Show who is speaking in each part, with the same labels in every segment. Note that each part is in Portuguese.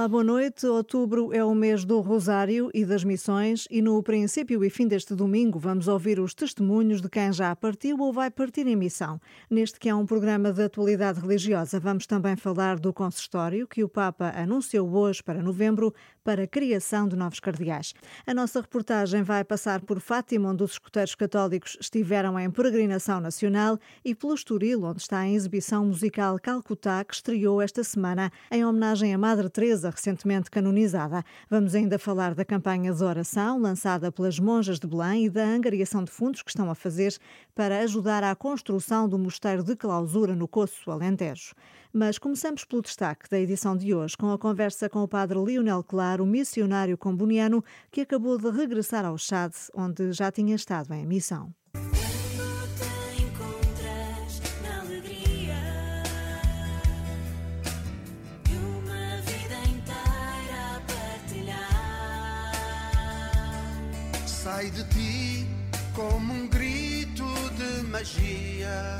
Speaker 1: Olá, boa noite. Outubro é o mês do Rosário e das Missões e no princípio e fim deste domingo vamos ouvir os testemunhos de quem já partiu ou vai partir em missão. Neste que é um programa de atualidade religiosa, vamos também falar do consistório que o Papa anunciou hoje para novembro para a criação de novos cardeais. A nossa reportagem vai passar por Fátima, onde os escuteiros católicos estiveram em peregrinação nacional, e pelo Estoril, onde está a exibição musical Calcutá, que estreou esta semana em homenagem à Madre Teresa, recentemente canonizada. Vamos ainda falar da campanha de oração lançada pelas monjas de Belém e da angariação de fundos que estão a fazer para ajudar à construção do mosteiro de clausura no Coço Alentejo. Mas começamos pelo destaque da edição de hoje, com a conversa com o padre Lionel Claro, missionário comboniano, que acabou de regressar ao Chad, onde já tinha estado em missão.
Speaker 2: Sai de ti magia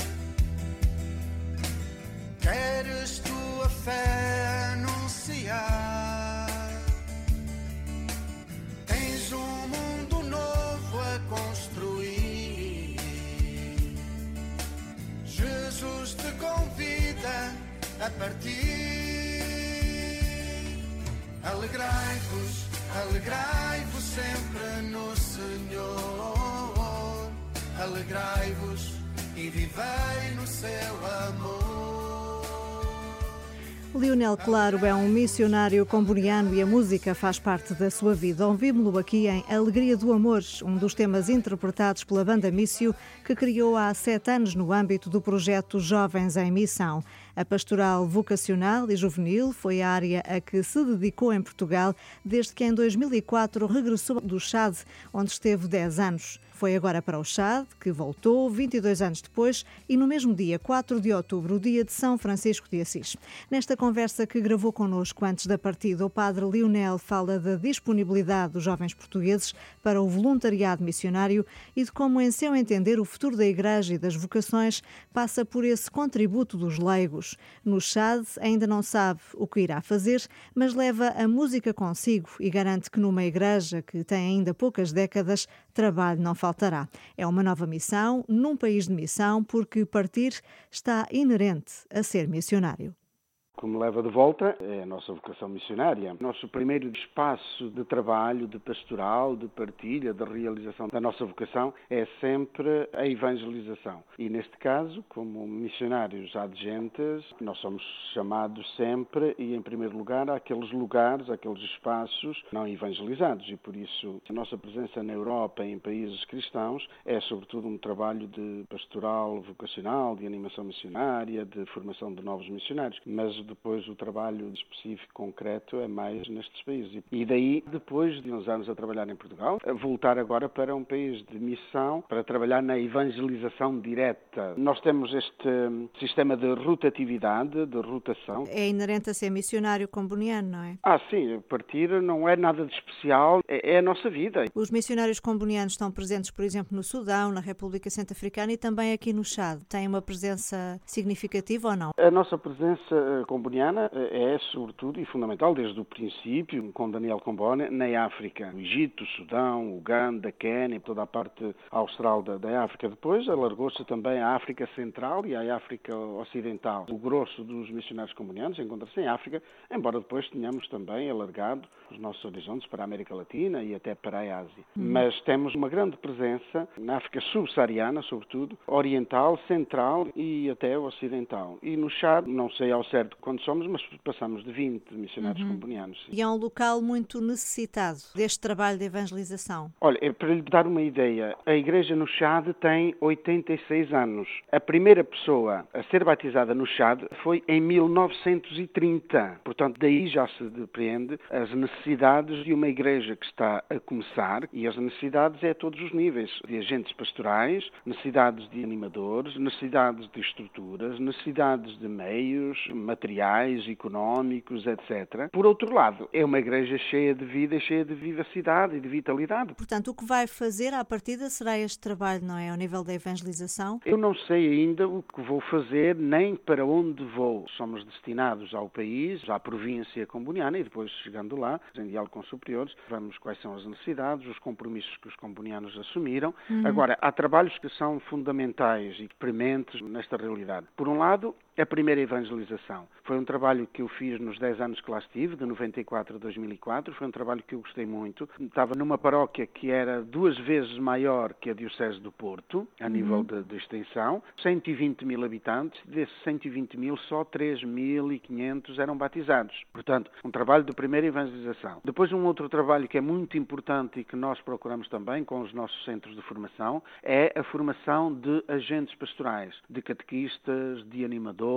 Speaker 2: queres tua fé anunciar. Tens um mundo novo a construir. Jesus te convida a partir. Alegrai-vos, alegrai-vos sempre no Senhor. Alegrai-vos e vivei no seu amor.
Speaker 1: Lionel Claro é um missionário comboniano e a música faz parte da sua vida. Ouvimos-lo aqui em Alegria do Amor, um dos temas interpretados pela banda Mício, que criou há sete anos no âmbito do projeto Jovens em Missão. A pastoral vocacional e juvenil foi a área a que se dedicou em Portugal desde que em 2004 regressou do Chad, onde esteve 10 anos. Foi agora para o Chad, que voltou 22 anos depois e no mesmo dia, 4 de outubro, o dia de São Francisco de Assis. Nesta conversa que gravou connosco antes da partida, o padre Lionel fala da disponibilidade dos jovens portugueses para o voluntariado missionário e de como, em seu entender, o futuro da Igreja e das vocações passa por esse contributo dos leigos. No Chad ainda não sabe o que irá fazer, mas leva a música consigo e garante que numa igreja que tem ainda poucas décadas, trabalho não falta faltará. É uma nova missão num país de missão, porque partir está inerente a ser missionário
Speaker 3: que me leva de volta é a nossa vocação missionária. Nosso primeiro espaço de trabalho, de pastoral, de partilha, de realização da nossa vocação é sempre a evangelização. E neste caso, como missionários adjentes, nós somos chamados sempre e em primeiro lugar àqueles lugares, àqueles espaços não evangelizados e por isso a nossa presença na Europa em países cristãos é sobretudo um trabalho de pastoral vocacional, de animação missionária, de formação de novos missionários, mas depois o trabalho específico, concreto, é mais nestes países. E daí, depois de uns anos a trabalhar em Portugal, voltar agora para um país de missão, para trabalhar na evangelização direta. Nós temos este sistema de rotatividade, de rotação.
Speaker 1: É inerente a ser missionário comboniano, não é?
Speaker 3: Ah, sim. Partir não é nada de especial, é, é a nossa vida.
Speaker 1: Os missionários combonianos estão presentes, por exemplo, no Sudão, na República Centro-Africana e também aqui no Chad. Têm uma presença significativa ou não?
Speaker 3: A nossa presença eh, comboniana eh, é, sobretudo e fundamental, desde o princípio, com Daniel Combone, na África. O Egito, o Sudão, Uganda, Quênia, toda a parte austral da, da África. Depois alargou-se também à África Central e à África Ocidental. O grosso dos missionários combonianos encontra-se em África, embora depois tenhamos também alargado os nossos horizontes para a América Latina e até para a Ásia. Hum. Mas temos uma grande presença na África subsaariana, sobretudo, oriental, central e até ocidental. E no Chad, não sei ao certo quando somos, mas passamos de 20 missionários uhum. combonianos.
Speaker 1: E é um local muito necessitado deste trabalho de evangelização.
Speaker 3: Olha, é para lhe dar uma ideia, a igreja no Chad tem 86 anos. A primeira pessoa a ser batizada no Chad foi em 1930. Portanto, daí já se depreende as necessidades de uma igreja que está a começar e as necessidades é a todos os níveis, de agentes pastorais, necessidades de animadores, necessidades de estruturas, necessidades de meios, materiais materiais, económicos, etc. Por outro lado, é uma igreja cheia de vida, cheia de vivacidade e de vitalidade.
Speaker 1: Portanto, o que vai fazer à partida será este trabalho, não é? Ao nível da evangelização?
Speaker 3: Eu não sei ainda o que vou fazer, nem para onde vou. Somos destinados ao país, à província comboniana e depois, chegando lá, em diálogo com superiores, vamos quais são as necessidades, os compromissos que os combonianos assumiram. Uhum. Agora, há trabalhos que são fundamentais e prementes nesta realidade. Por um lado, a primeira evangelização. Foi um trabalho que eu fiz nos 10 anos que lá estive, de 94 a 2004. Foi um trabalho que eu gostei muito. Estava numa paróquia que era duas vezes maior que a Diocese do Porto, a uhum. nível de, de, extensão. 120 mil habitantes. Desses 120 mil, só 3.500 eram batizados. Portanto, um trabalho de primeira evangelização. Depois, um outro trabalho que é muito importante e que nós procuramos também com os nossos centros de formação é a formação de agentes pastorais, de catequistas, de animadores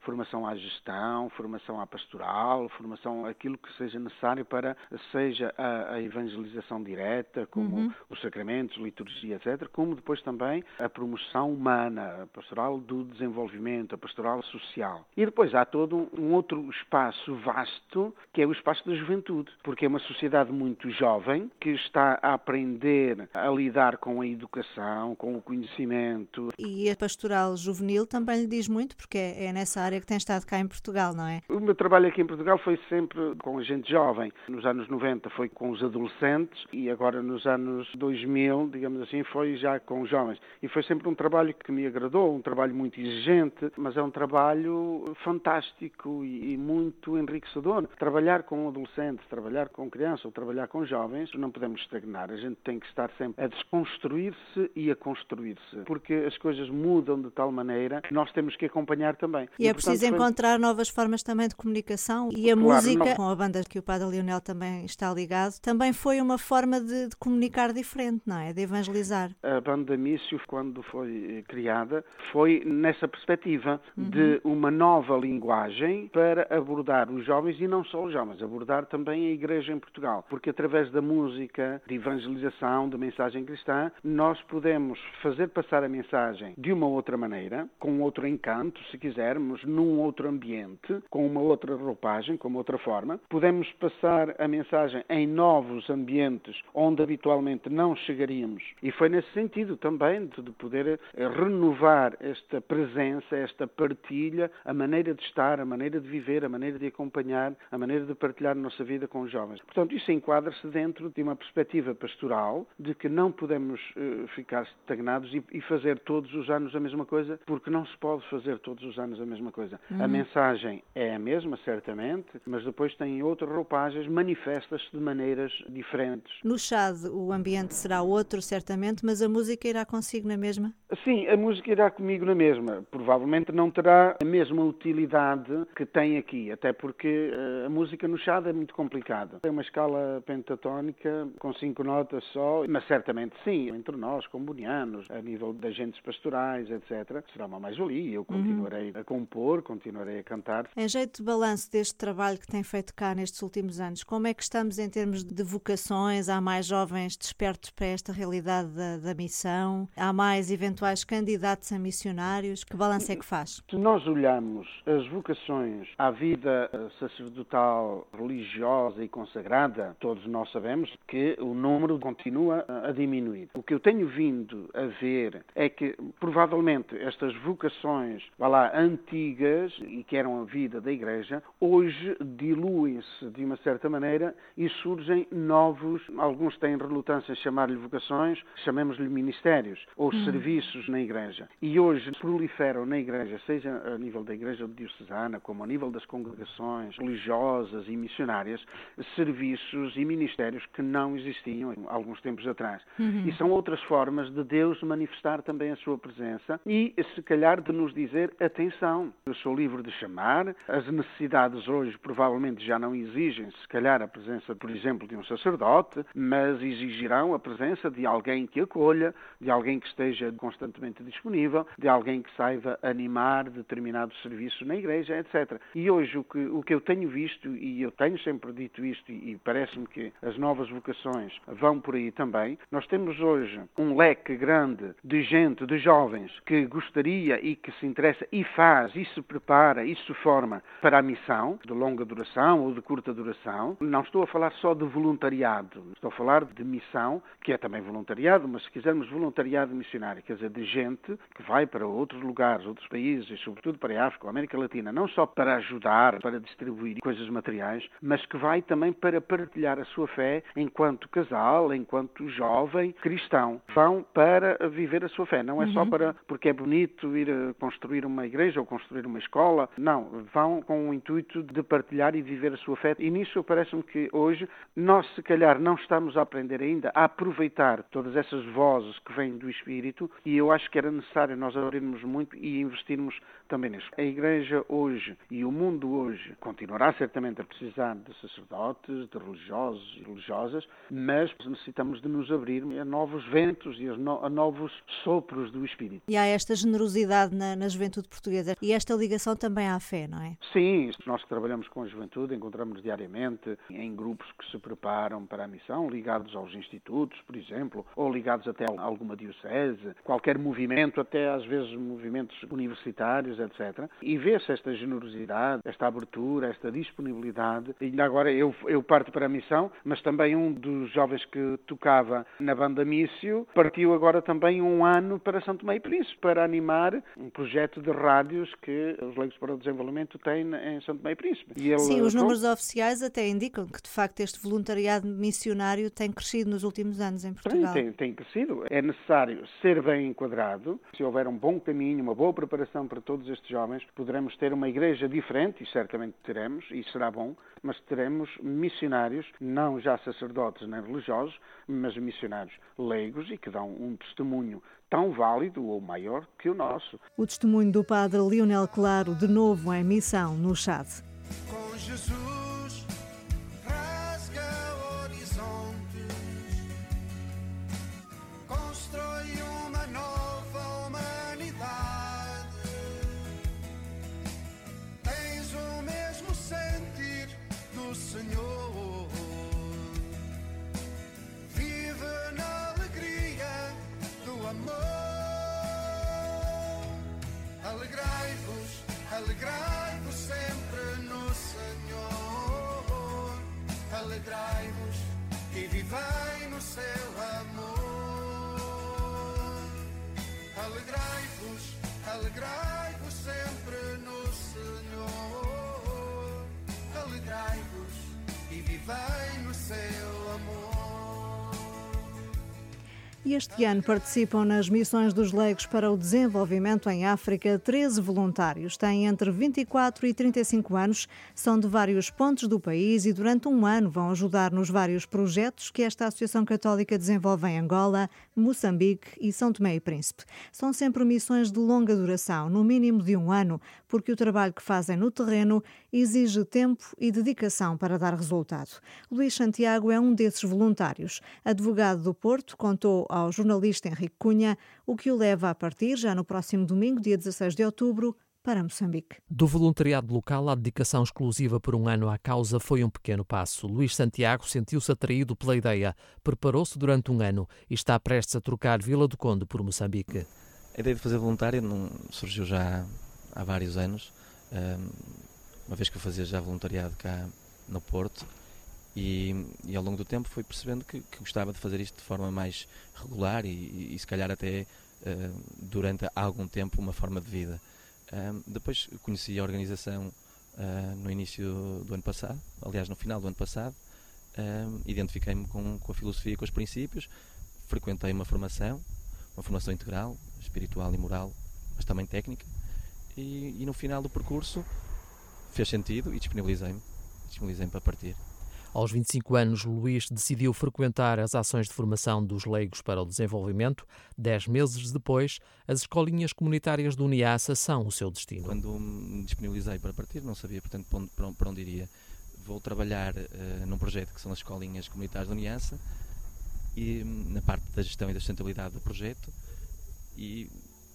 Speaker 3: formação à gestão, formação à pastoral, formação aquilo que seja necessário para seja a, a evangelização direta, como uhum. os sacramentos, liturgia, etc., como depois também a promoção humana, a pastoral do desenvolvimento, a pastoral social. E depois há todo um outro espaço vasto, que é o espaço da juventude, porque é uma sociedade muito jovem que está a aprender a lidar com a educação, com o conhecimento.
Speaker 1: E a pastoral juvenil também lhe diz muito, porque é, é nessa área que tem estado cá em Portugal, não é?
Speaker 3: O meu trabalho aqui em Portugal foi sempre com gente jovem. Nos anos 90 foi com os adolescentes e agora nos anos 2000, digamos assim, foi já com os jovens. E foi sempre um trabalho que me agradou, um trabalho muito exigente, mas é um trabalho fantástico e, e muito enriquecedor. Trabalhar com adolescentes, trabalhar com crianças ou trabalhar com jovens, não podemos estagnar. A gente tem que estar sempre a desconstruir-se e a construir-se, porque as coisas mudam de tal maneira que nós temos que acompanhar acompanhar também.
Speaker 1: E, e é preciso portanto, encontrar foi... novas formas também de comunicação e a claro, música, não... com a banda que o Padre Lionel também está ligado, também foi uma forma de, de, comunicar diferente, não é? De evangelizar.
Speaker 3: A banda Mício, quando foi eh, criada, foi nessa perspectiva uhum. de uma nova linguagem para abordar os jovens e não só os jovens, abordar também a Igreja em Portugal, porque através da música, de evangelização, de mensagem cristã, nós podemos fazer passar a mensagem de uma outra maneira, com outro encanto, se quisermos, num outro ambiente, com uma outra roupagem, com uma outra forma. Podemos passar a mensagem em novos ambientes onde habitualmente não chegaríamos. E foi nesse sentido também de poder eh, renovar esta presença, esta partilha, a maneira de estar, a maneira de viver, a maneira de acompanhar, a maneira de partilhar a nossa vida com os jovens. Portanto, isso enquadra-se dentro de uma perspectiva pastoral de que não podemos uh, ficar estagnados e fazer todos os anos a mesma coisa, porque não se pode fazer todos os anos a mesma coisa. Uhum. A mensagem é a mesma, certamente, mas depois tem outras roupagens, manifesta-se de maneiras diferentes.
Speaker 1: No Chad o ambiente será outro, certamente, mas a música irá consigo na mesma?
Speaker 3: Sim, a música irá comigo na mesma. Provavelmente não terá a mesma utilidade que tem aqui, até porque eh, a música no Chad é muito complicada. É uma escala pentatónica com cinco notas só, mas certamente sim, entre nós, combonianos, a nível de agentes pastorais, etc., será uma mais-valia. Eu continuo continuarei a compor, continuarei a cantar.
Speaker 1: Em jeito de balanço deste trabalho que tem feito cá nestes últimos anos, como é que estamos em termos de vocações? Há mais jovens despertos para esta realidade da, da missão? Há mais eventuais candidatos a missionários? Que balanço é que faz?
Speaker 3: Se nós olhamos as vocações à vida sacerdotal, religiosa e consagrada, todos nós sabemos que o número continua a diminuir. O que eu tenho vindo a ver é que provavelmente estas vocações vá lá, antigas e que eram a vida da Igreja, hoje diluem-se de uma certa maneira e surgem novos, alguns têm relutância em chamar-lhe vocações, chamemos-lhe ministérios ou hum. serviços na Igreja. E hoje proliferam na Igreja, seja a nível da Igreja diocesana, como a nível das congregações religiosas e missionárias, serviços e ministérios que não existiam há alguns tempos atrás. Uhum. E são outras formas de Deus manifestar também a sua presença e, se calhar, de nos dizer atenção, eu sou livre de chamar, as necessidades hoje provavelmente já não exigem, se calhar, a presença, por exemplo, de um sacerdote, mas exigirão a presença de alguém que acolha, de alguém que esteja constantemente disponível, de alguém que saiba animar determinados serviços na igreja, etc. E hoje o que, o que eu tenho visto, e eu tenho sempre dito isto, e parece-me que as novas vocações vão por aí também, nós temos hoje um leque grande de gente, de jovens, que gostaria e que se interessa e faz, e se prepara, e se forma para a missão, de longa duração ou de curta duração. Não estou a falar só de voluntariado, estou a falar de missão, que é também voluntariado, mas se quisermos voluntariado missionário, quer dizer, de gente que vai para outros lugares, outros países, e sobretudo para a África, a América Latina, não só para ajudar, para distribuir coisas materiais, mas que vai também para partilhar a sua fé enquanto casal, enquanto jovem cristão. Vão para viver a sua fé, não é uhum. só para porque é bonito ir construir uma igreja ou construir uma escola, não, vão com o intuito de partilhar e viver a sua fé. E nisso parece-me que hoje nós, se calhar, não estamos a aprender ainda a aproveitar todas essas vozes que vêm do Espírito e eu acho que era necessário nós abrirmos muito e investirmos também nisso. A Igreja hoje e o mundo hoje continuará certamente a precisar de sacerdotes, de religiosos e religiosas, mas necessitamos de nos abrir a novos ventos e a novos sopros do Espírito.
Speaker 1: E há esta generosidade na, na juventude portuguesa e esta ligação também à fé, não é?
Speaker 3: Sim, nós que trabalhamos com a juventude encontramos diariamente em grupos que se preparam para a missão, ligados aos institutos, por exemplo, ou ligados até a alguma diocese, qualquer movimento, até às vezes movimentos universitários, etc. E vê-se esta generosidade, esta abertura, esta disponibilidade. E agora eu, eu parto para a missão, mas também um dos jovens que tocava na banda Mício partiu agora também um ano para Santo e Príncipe, para animar um projeto de rádios que os Leigos para o Desenvolvimento têm em Santo e Príncipe.
Speaker 1: Ele, Sim, os números oficiais até indicam que de facto este voluntariado missionário tem crescido nos últimos anos em Portugal.
Speaker 3: Tem, tem, tem crescido. É necessário ser bem enquadrado. Se houver um bom caminho, uma boa preparação para todos estes jovens, poderemos ter uma igreja diferente, e certamente teremos, e será bom, mas teremos missionários, não já sacerdotes nem religiosos, mas missionários leigos e que dão um testemunho tão válido ou maior que o nosso.
Speaker 1: O testemunho do padre Lionel Claro, de novo em missão no Chad.
Speaker 2: Com Jesus rasga Alegrai-vos, sempre no Senhor. Alegrai-vos e vivei
Speaker 1: Este ano participam nas missões dos leigos para o desenvolvimento em África 13 voluntários. Têm entre 24 e 35 anos, são de vários pontos do país e durante um ano vão ajudar nos vários projetos que esta Associação Católica desenvolve em Angola, Moçambique e São Tomé e Príncipe. São sempre missões de longa duração, no mínimo de um ano, porque o trabalho que fazem no terreno exige tempo e dedicação para dar resultado. Luís Santiago é um desses voluntários. Advogado do Porto, contou ao jornalista Henrique Cunha, o que o leva a partir, já no próximo domingo, dia 16 de outubro, para Moçambique.
Speaker 4: Do voluntariado local à dedicação exclusiva por um ano à causa foi um pequeno passo. Luís Santiago sentiu-se atraído pela ideia, preparou-se durante um ano e está prestes a trocar Vila do Conde por Moçambique.
Speaker 5: A ideia de fazer voluntário não surgiu já há vários anos, uma vez que eu fazia já voluntariado cá no Porto e, e, ao longo do tempo fui percebendo que, que, gostava de fazer isto de forma mais regular e, e, e se calhar até uh, durante algum tempo uma forma de vida. Uh, depois conheci a organização uh, no início do ano passado, aliás no final do ano passado, identifiquei-me com, com, a filosofia com os princípios, frequentei uma formação, uma formação integral, espiritual e moral, mas também técnica, e, no final do percurso fez sentido e disponibilizei-me, disponibilizei-me para partir.
Speaker 4: Aos 25 anos, Luís decidiu frequentar as ações de formação dos leigos para o desenvolvimento. Dez meses depois, as escolinhas comunitárias do Uniaça são o seu destino.
Speaker 5: Quando me disponibilizei para partir, não sabia, portanto, para onde, para onde iria. Vou trabalhar uh, num projeto que são as escolinhas comunitárias do Uniaça e na parte da gestão e da sustentabilidade do projeto e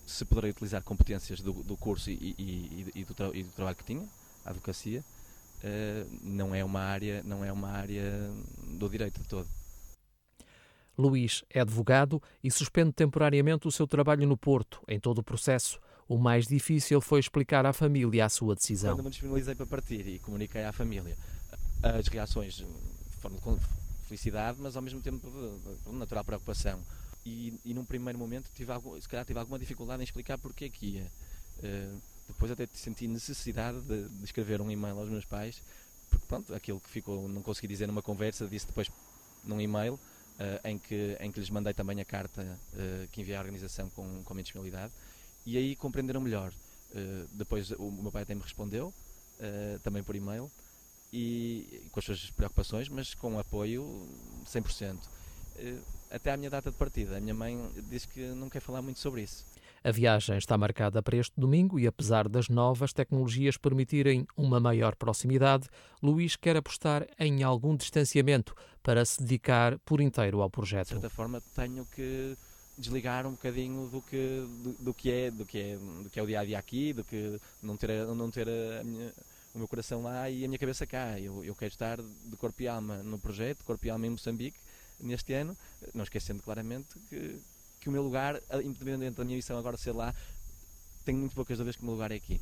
Speaker 5: se poderei utilizar competências do, do curso e, e, e, do e, do trabalho que tinha, a advocacia, uh, não é uma área não é uma área do direito de todo.
Speaker 4: Luís é advogado e suspende temporariamente o seu trabalho no Porto. Em todo o processo, o mais difícil foi explicar à família a sua decisão.
Speaker 5: Quando me disponibilizei para partir e comuniquei à família, as reações foram de felicidade, mas ao mesmo tempo de natural preocupação. E, e num primeiro momento, tive algum, se calhar tive alguma dificuldade em explicar porque é que ia. Uh, depois até senti necessidade de, de, escrever um e-mail aos meus pais, porque pronto, aquilo que ficou, não consegui dizer numa conversa, disse depois num e-mail, uh, em, que, em que lhes mandei também a carta uh, que enviei à organização com, com a minha disponibilidade, e aí compreenderam melhor. depois o, meu pai até me respondeu, também por e-mail, e com as suas preocupações, mas com apoio 100%. Até à minha data de partida, a minha mãe disse que não quer falar muito sobre isso.
Speaker 4: A viagem está marcada para este domingo e, apesar das novas tecnologias permitirem uma maior proximidade, Luís quer apostar em algum distanciamento para se dedicar por inteiro ao projeto. De
Speaker 5: certa forma, tenho que desligar um bocadinho do que, do, do, que, é, do, que, é, do que é o dia a dia aqui, do que não ter, não ter minha, o meu coração lá e a minha cabeça cá. Eu, eu quero estar de corpo e alma no projeto, corpo e alma em Moçambique, neste ano, não esquecendo claramente que que o meu lugar, independente da minha missão agora ser lá, tenho muito poucas dúvidas que o meu lugar é aqui.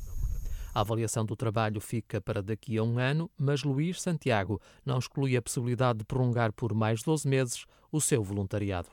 Speaker 4: A avaliação do trabalho fica para daqui a um ano, mas Luís Santiago não exclui a possibilidade de prolongar por mais 12 meses o seu voluntariado.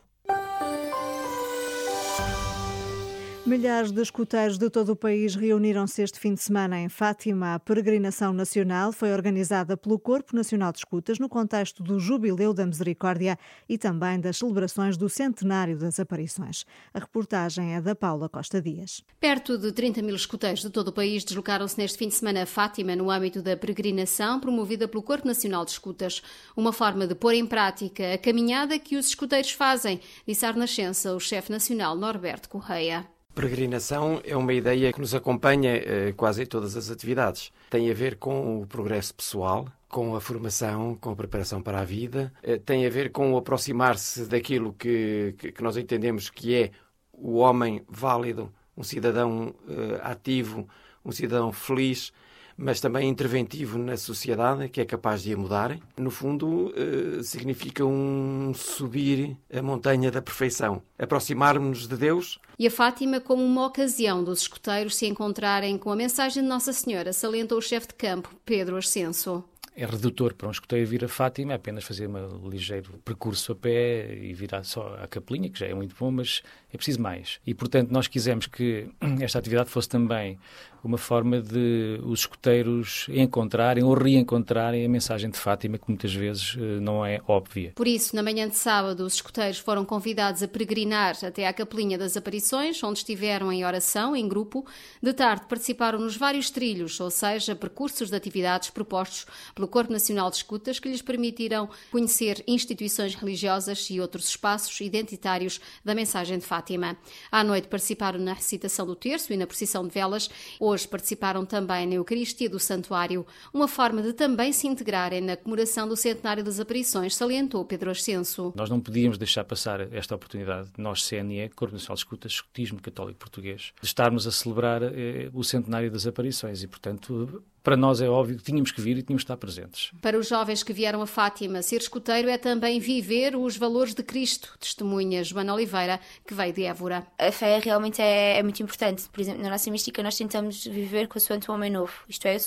Speaker 1: Milhares de escuteiros de todo o país reuniram-se este fim de semana em Fátima. A peregrinação nacional foi organizada pelo Corpo Nacional de Escutas no contexto do Jubileu da Misericórdia e também das celebrações do Centenário das Aparições. A reportagem é da Paula Costa Dias.
Speaker 6: Perto de 30 mil escuteiros de todo o país deslocaram-se neste fim de semana a Fátima no âmbito da peregrinação promovida pelo Corpo Nacional de Escutas. Uma forma de pôr em prática a caminhada que os escuteiros fazem, disse a Renascença o chefe nacional Norberto Correia.
Speaker 7: Peregrinação é uma ideia que nos acompanha eh, quase em todas as atividades. Tem a ver com o progresso pessoal, com a formação, com a preparação para a vida, eh, tem a ver com o aproximar-se daquilo que, que, nós entendemos que é o homem válido, um cidadão eh, ativo, um cidadão feliz, mas também interventivo na sociedade, que é capaz de a mudar. No fundo, eh, significa um subir a montanha da perfeição, aproximar-nos de Deus.
Speaker 6: E a Fátima como uma ocasião dos escuteiros se encontrarem com a mensagem de Nossa Senhora, salientou o chefe de campo, Pedro Ascenso
Speaker 8: é redutor para um escoteiro vir a Fátima, é apenas fazer um ligeiro percurso a pé e virar só à capelinha, que já é muito bom, mas é preciso mais. E, portanto, nós quisemos que esta atividade fosse também uma forma de os escuteiros encontrarem ou reencontrarem a mensagem de Fátima, que muitas vezes eh, não é óbvia.
Speaker 6: Por isso, na manhã de sábado, os escuteiros foram convidados a peregrinar até à Capelinha das Aparições, onde estiveram em oração, em grupo. De tarde, participaram nos vários trilhos, ou seja, percursos de atividades propostos pelo Corpo Nacional de Escutas, que lhes permitiram conhecer instituições religiosas e outros espaços identitários da mensagem de Fátima. À noite, participaram na recitação do terço e na procissão de velas. Hoje, Hoje participaram também na Eucaristia do Santuário, uma forma de também se integrarem na comemoração do centenário das aparições, salientou Pedro Ascenso.
Speaker 8: Nós não podíamos deixar passar esta oportunidade, nós, CNE, Corpo Nacional de Escutas, Escutismo Católico Português, de estarmos a celebrar eh, o centenário das aparições e, portanto, para nós é óbvio que tínhamos que vir e tínhamos que estar presentes.
Speaker 6: Para os jovens que vieram a Fátima, ser escuteiro é também viver os valores de Cristo, testemunha Joana Oliveira, que veio de Évora.
Speaker 9: A fé realmente é, é muito importante. Por exemplo, na nossa mística nós tentamos viver consoante o homem novo, isto é,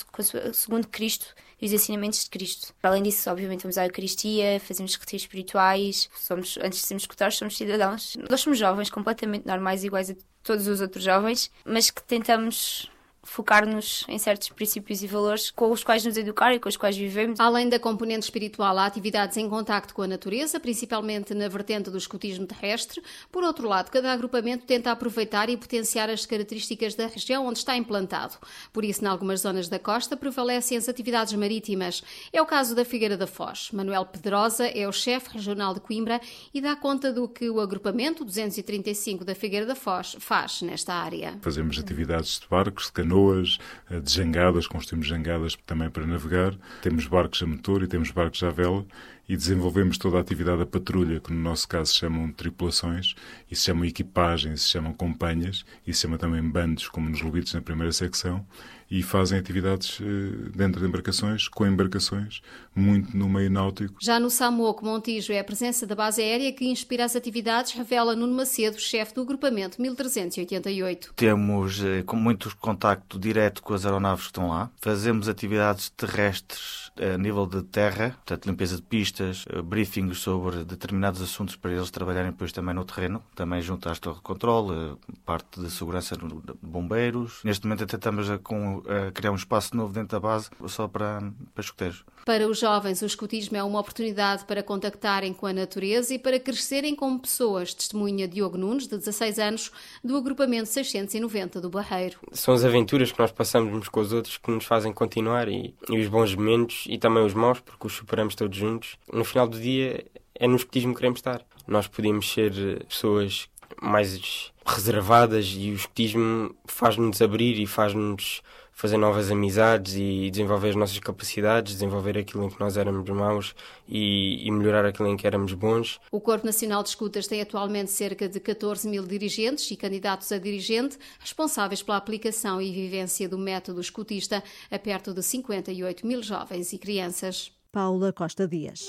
Speaker 9: segundo Cristo e os ensinamentos de Cristo. Além disso, obviamente, vamos à Eucaristia, fazemos retiros espirituais, somos, antes de sermos escutados, somos cidadãos. Nós somos jovens, completamente normais, iguais a todos os outros jovens, mas que tentamos focar-nos em certos princípios e valores com os quais nos educar e com os quais vivemos.
Speaker 6: Além da componente espiritual, há atividades em contacto com a natureza, principalmente na vertente do escutismo terrestre. Por outro lado, cada agrupamento tenta aproveitar e potenciar as características da região onde está implantado. Por isso, em algumas zonas da costa, prevalecem as atividades marítimas. É o caso da Figueira da Foz. Manuel Pedrosa é o chefe regional de Coimbra e dá conta do que o agrupamento 235 da Figueira da Foz faz nesta área.
Speaker 10: Fazemos atividades de barcos, de canoas, canoas, eh, de jangadas, construímos jangadas também para navegar. Temos barcos a motor e temos barcos à vela e desenvolvemos toda a atividade da patrulha, que no nosso caso se chamam tripulações, e se chamam equipagens, se chamam companhias, e se chama também bandos, como nos Lubitos na primeira secção, e fazem atividades eh, dentro de embarcações, com embarcações, muito no meio náutico.
Speaker 6: Já no Samoco Montijo é a presença da base aérea que inspira as atividades, revela Nuno Macedo, chefe do agrupamento 1388.
Speaker 11: Temos eh, com muito contacto direto com as aeronaves que estão lá. Fazemos atividades terrestres a nível de terra, portanto limpeza de pistas, eh, briefings sobre determinados assuntos para eles trabalharem depois também no terreno, também junto às torres de controle, parte de segurança de bombeiros. Neste momento até estamos a, a criar um espaço novo dentro da base só para, para escuteiros.
Speaker 6: Para os jovens, o escutismo é uma oportunidade para contactarem com a natureza e para crescerem como pessoas, testemunha Diogo Nunes, de 16 anos, do agrupamento 690 do Barreiro.
Speaker 12: São as aventuras que nós passamos uns com os outros que nos fazem continuar e, e os bons momentos e também os maus, porque os superamos todos juntos. No final do dia é no escutismo que queremos estar. Nós podíamos ser pessoas mais reservadas e o escutismo faz-nos abrir e faz-nos fazer novas amizades e desenvolver as nossas capacidades, desenvolver aquilo em que nós éramos maus e, e, melhorar aquilo em que éramos bons.
Speaker 6: O Corpo Nacional de Escutas tem atualmente cerca de 14 mil dirigentes e candidatos a dirigente responsáveis pela aplicação e vivência do método escutista a perto de 58 mil jovens e crianças.
Speaker 1: Paula Costa Dias.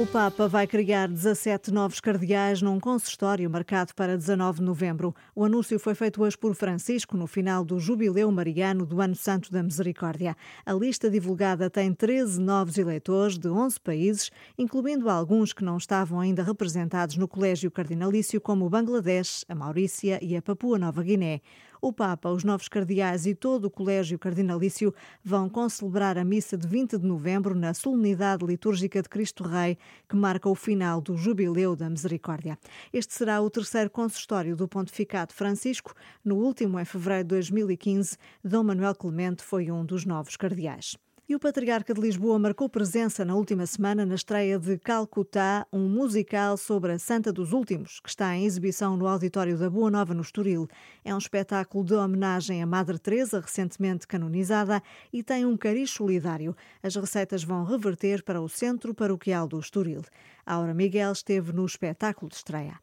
Speaker 1: O Papa vai criar 17 novos cardeais num consistório marcado para 19 de novembro. O anúncio foi feito hoje por Francisco no final do Jubileu Mariano do Ano Santo da Misericórdia. A lista divulgada tem 13 novos eleitores de 11 países, incluindo alguns que não estavam ainda representados no Colégio Cardinalício, como o Bangladesh, a Maurícia e a Papua Nova Guiné. O Papa, os novos cardeais e todo o Colégio Cardinalício vão concelebrar a missa de 20 de novembro na solenidade litúrgica de Cristo Rei, que marca o final do Jubileu da Misericórdia. Este será o terceiro consistório do Pontificado Francisco. No último, em fevereiro de 2015, Dom Manuel Clemente foi um dos novos cardeais. E o Patriarca de Lisboa marcou presença na última semana na estreia de Calcutá, um musical sobre a Santa dos Últimos, que está em exibição no auditório da Boa Nova, no Estoril. É um espetáculo de homenagem à Madre Teresa, recentemente canonizada, e tem um cariz solidário. As receitas vão reverter para o Centro Paroquial do Estoril. Aura Miguel esteve no espetáculo de estreia.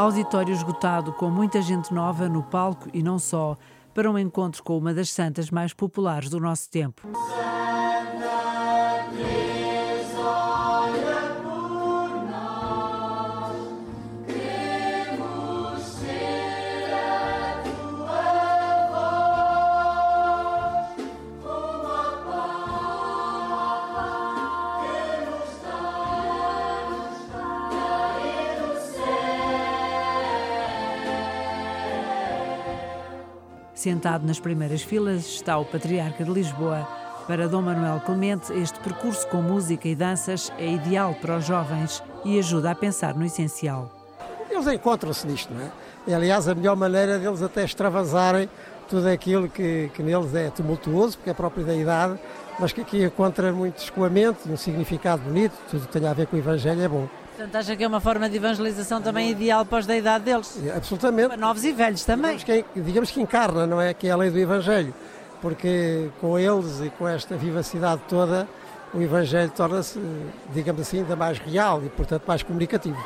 Speaker 13: Auditório esgotado, com muita gente nova no palco e não só, para um encontro com uma das santas mais populares do nosso tempo. Sentado nas primeiras filas está o Patriarca de Lisboa. Para Dom Manuel Clemente, este percurso com música e danças é ideal para os jovens e ajuda a pensar no essencial.
Speaker 14: Eles encontram-se nisto, não é? E, aliás, a melhor maneira deles até extravasarem tudo aquilo que, que neles é tumultuoso, porque é próprio da idade, mas que aqui encontra muito escoamento e um significado bonito, tudo que tem a ver com o Evangelho é bom.
Speaker 13: Portanto, acha que é uma forma de evangelização também ideal para os da idade deles?
Speaker 14: Absolutamente.
Speaker 13: Para novos e velhos também.
Speaker 14: Digamos que, digamos que encarna, não é? Que é a lei do Evangelho. Porque com eles e com esta vivacidade toda, o Evangelho torna-se, digamos assim, ainda mais real e, portanto, mais comunicativo.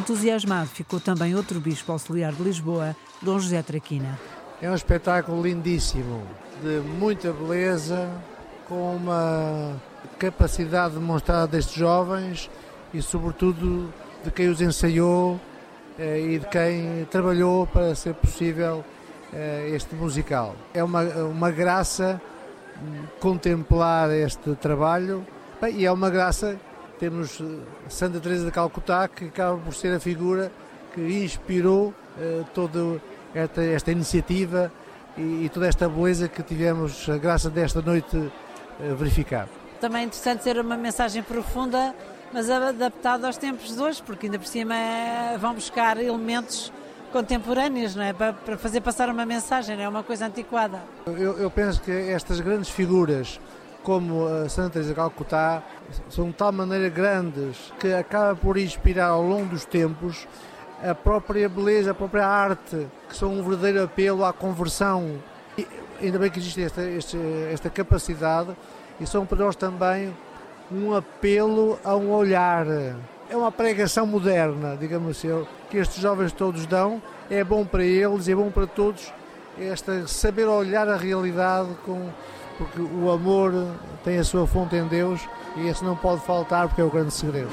Speaker 13: Entusiasmado ficou também outro bispo auxiliar de Lisboa, Dom José Traquina.
Speaker 15: É um espetáculo lindíssimo, de muita beleza, com uma capacidade demonstrada destes jovens e, sobretudo, de quem os ensaiou eh, e de quem trabalhou para ser possível eh, este musical. É uma, uma graça contemplar este trabalho e é uma graça temos Santa Teresa de Calcutá que acaba por ser a figura que inspirou eh, toda esta, esta iniciativa e, e, toda esta beleza que tivemos a graça desta noite uh, verificar.
Speaker 13: Também é interessante ser uma mensagem profunda, mas adaptada aos tempos de hoje, porque ainda por cima é, vão buscar elementos contemporâneos, não é? Para, para, fazer passar uma mensagem, não é uma coisa antiquada.
Speaker 15: Eu, eu penso que estas grandes figuras como a Santa Teresa de Calcutá são de tal maneira grandes que acaba por inspirar ao longo dos tempos a própria beleza, a própria arte, que são um verdadeiro apelo à conversão. E ainda bem que existe esta, esta, capacidade e são para nós também um apelo a um olhar. É uma pregação moderna, digamos assim, que estes jovens todos dão. É bom para eles, é bom para todos esta saber olhar a realidade com porque o amor tem a sua fonte em Deus e esse não pode faltar porque é o grande segredo.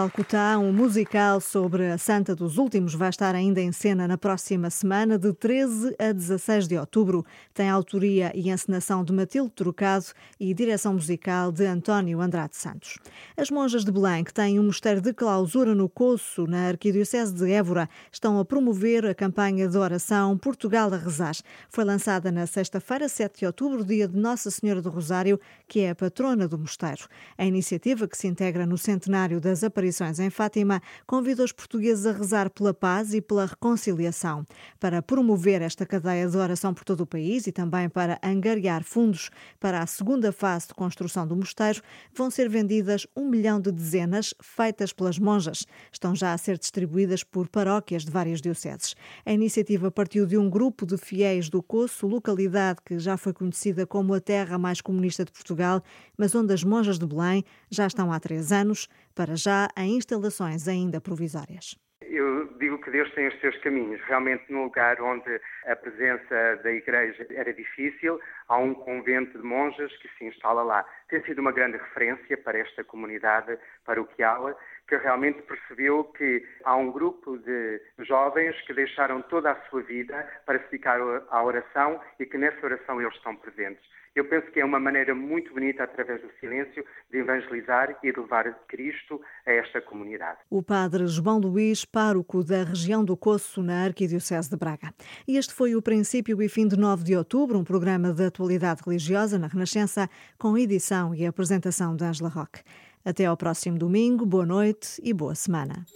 Speaker 1: Calcutá, um musical sobre a Santa dos Últimos, vai estar ainda em cena na próxima semana, de 13 a 16 de outubro. Tem autoria e encenação de Matilde Trocado e direção musical de António Andrade Santos. As monjas de Belém, que têm um mosteiro de clausura no Coço, na Arquidiocese de Évora, estão a promover a campanha de oração Portugal a Rezar. Foi lançada na sexta-feira, 7 de outubro, dia de Nossa Senhora do Rosário, que é a patrona do mosteiro. A iniciativa, que se integra no centenário das aparições em Fátima, convidou os portugueses a rezar pela paz e pela reconciliação. Para promover esta cadeia de oração por todo o país e também para angariar fundos para a segunda fase de construção do mosteiro, vão ser vendidas um milhão de dezenas feitas pelas monjas. Estão já a ser distribuídas por paróquias de várias dioceses. A iniciativa partiu de um grupo de fiéis do Coço, localidade que já foi conhecida como a terra mais comunista de Portugal, mas onde as monjas de Belém já estão há três anos, para já em instalações ainda provisórias.
Speaker 16: Eu digo que Deus tem os seus caminhos. Realmente, num lugar onde a presença da Igreja era difícil, há um convento de monjas que se instala lá. Tem sido uma grande referência para esta comunidade paroquial, que realmente percebeu que há um grupo de jovens que deixaram toda a sua vida para se dedicar à oração e que nessa oração eles estão presentes. Eu penso que é uma maneira muito bonita, através do silêncio, de evangelizar e de levar Cristo a esta comunidade.
Speaker 1: O padre João Luís, pároco da região do Coço, na Arquidiocese de Braga. E este foi o princípio e fim de 9 de outubro, um programa de atualidade religiosa na Renascença, com edição e apresentação de Angela Roque. Até ao próximo domingo, boa noite e boa semana.